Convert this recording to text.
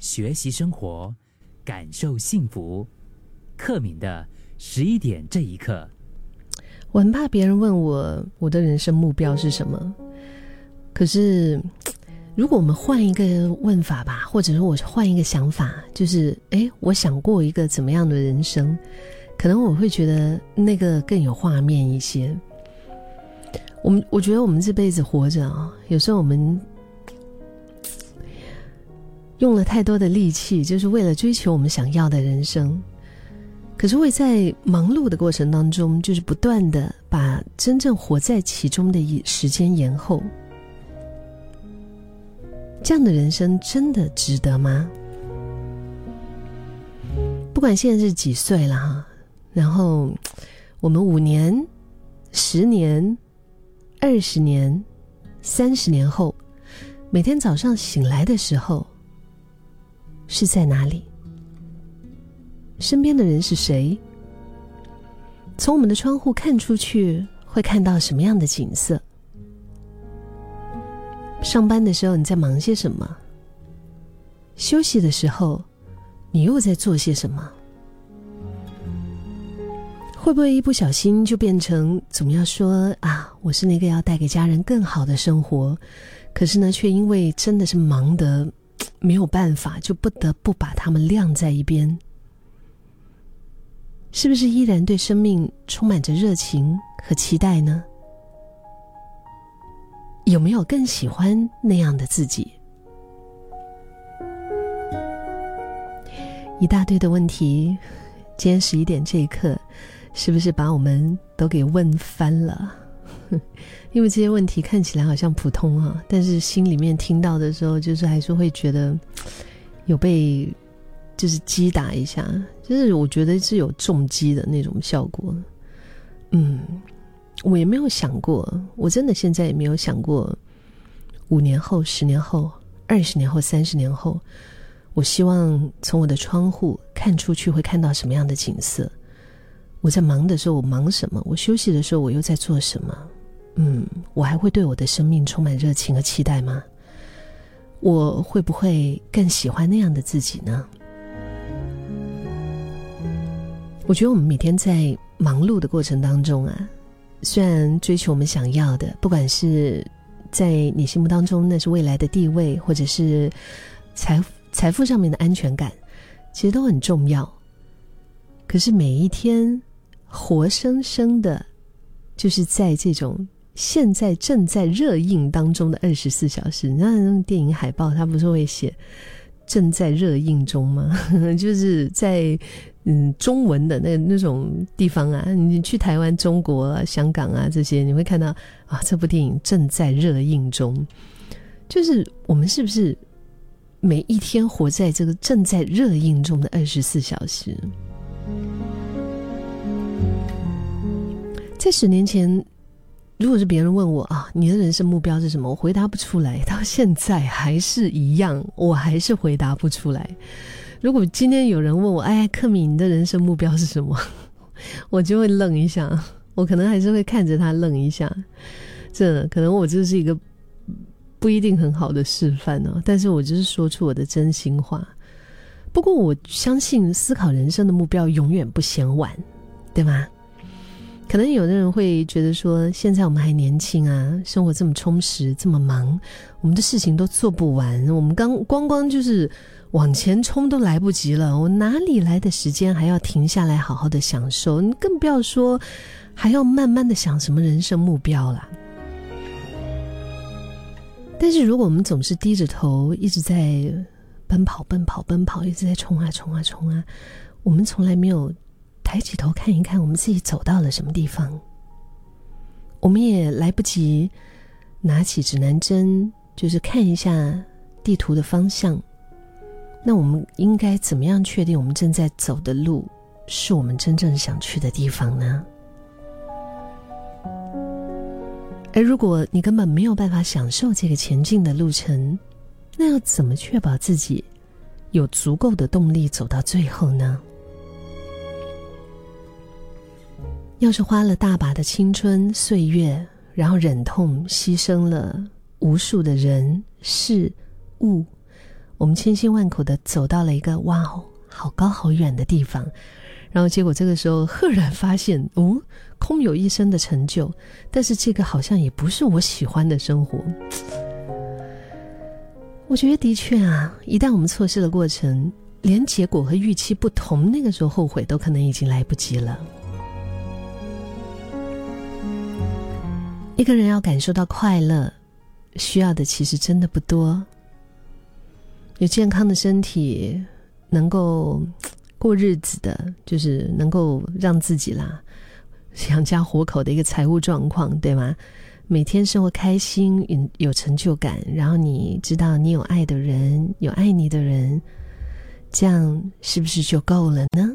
学习生活，感受幸福。克敏的十一点这一刻，我很怕别人问我我的人生目标是什么。可是，如果我们换一个问法吧，或者说我换一个想法，就是哎，我想过一个怎么样的人生，可能我会觉得那个更有画面一些。我们我觉得我们这辈子活着啊，有时候我们。用了太多的力气，就是为了追求我们想要的人生。可是会在忙碌的过程当中，就是不断的把真正活在其中的一时间延后。这样的人生真的值得吗？不管现在是几岁了哈，然后我们五年、十年、二十年、三十年后，每天早上醒来的时候。是在哪里？身边的人是谁？从我们的窗户看出去，会看到什么样的景色？上班的时候你在忙些什么？休息的时候，你又在做些什么？会不会一不小心就变成总要说啊，我是那个要带给家人更好的生活，可是呢，却因为真的是忙得。没有办法，就不得不把他们晾在一边。是不是依然对生命充满着热情和期待呢？有没有更喜欢那样的自己？一大堆的问题，今天十一点这一刻，是不是把我们都给问翻了？因为这些问题看起来好像普通啊，但是心里面听到的时候，就是还是会觉得有被就是击打一下，就是我觉得是有重击的那种效果。嗯，我也没有想过，我真的现在也没有想过，五年后、十年后、二十年后、三十年后，我希望从我的窗户看出去会看到什么样的景色。我在忙的时候，我忙什么？我休息的时候，我又在做什么？嗯，我还会对我的生命充满热情和期待吗？我会不会更喜欢那样的自己呢？我觉得我们每天在忙碌的过程当中啊，虽然追求我们想要的，不管是在你心目当中那是未来的地位，或者是财财富上面的安全感，其实都很重要。可是每一天，活生生的，就是在这种。现在正在热映当中的二十四小时，那那电影海报，它不是会写“正在热映中”吗？就是在嗯中文的那那种地方啊，你去台湾、中国、香港啊这些，你会看到啊，这部电影正在热映中。就是我们是不是每一天活在这个正在热映中的二十四小时？在十年前。如果是别人问我啊，你的人生目标是什么？我回答不出来，到现在还是一样，我还是回答不出来。如果今天有人问我，哎，克敏，你的人生目标是什么？我就会愣一下，我可能还是会看着他愣一下。这可能我就是一个不一定很好的示范呢，但是我就是说出我的真心话。不过我相信，思考人生的目标永远不嫌晚，对吗？可能有的人会觉得说，现在我们还年轻啊，生活这么充实，这么忙，我们的事情都做不完，我们刚光光就是往前冲都来不及了，我哪里来的时间还要停下来好好的享受？你更不要说还要慢慢的想什么人生目标了。但是如果我们总是低着头，一直在奔跑、奔跑、奔跑，一直在冲啊冲啊冲啊，我们从来没有。抬起头看一看，我们自己走到了什么地方？我们也来不及拿起指南针，就是看一下地图的方向。那我们应该怎么样确定我们正在走的路是我们真正想去的地方呢？而如果你根本没有办法享受这个前进的路程，那要怎么确保自己有足够的动力走到最后呢？要是花了大把的青春岁月，然后忍痛牺牲了无数的人事物，我们千辛万苦的走到了一个哇哦，好高好远的地方，然后结果这个时候赫然发现，哦，空有一身的成就，但是这个好像也不是我喜欢的生活。我觉得的确啊，一旦我们错失了过程，连结果和预期不同，那个时候后悔都可能已经来不及了。一个人要感受到快乐，需要的其实真的不多。有健康的身体，能够过日子的，就是能够让自己啦养家活口的一个财务状况，对吗？每天生活开心，有有成就感，然后你知道你有爱的人，有爱你的人，这样是不是就够了呢？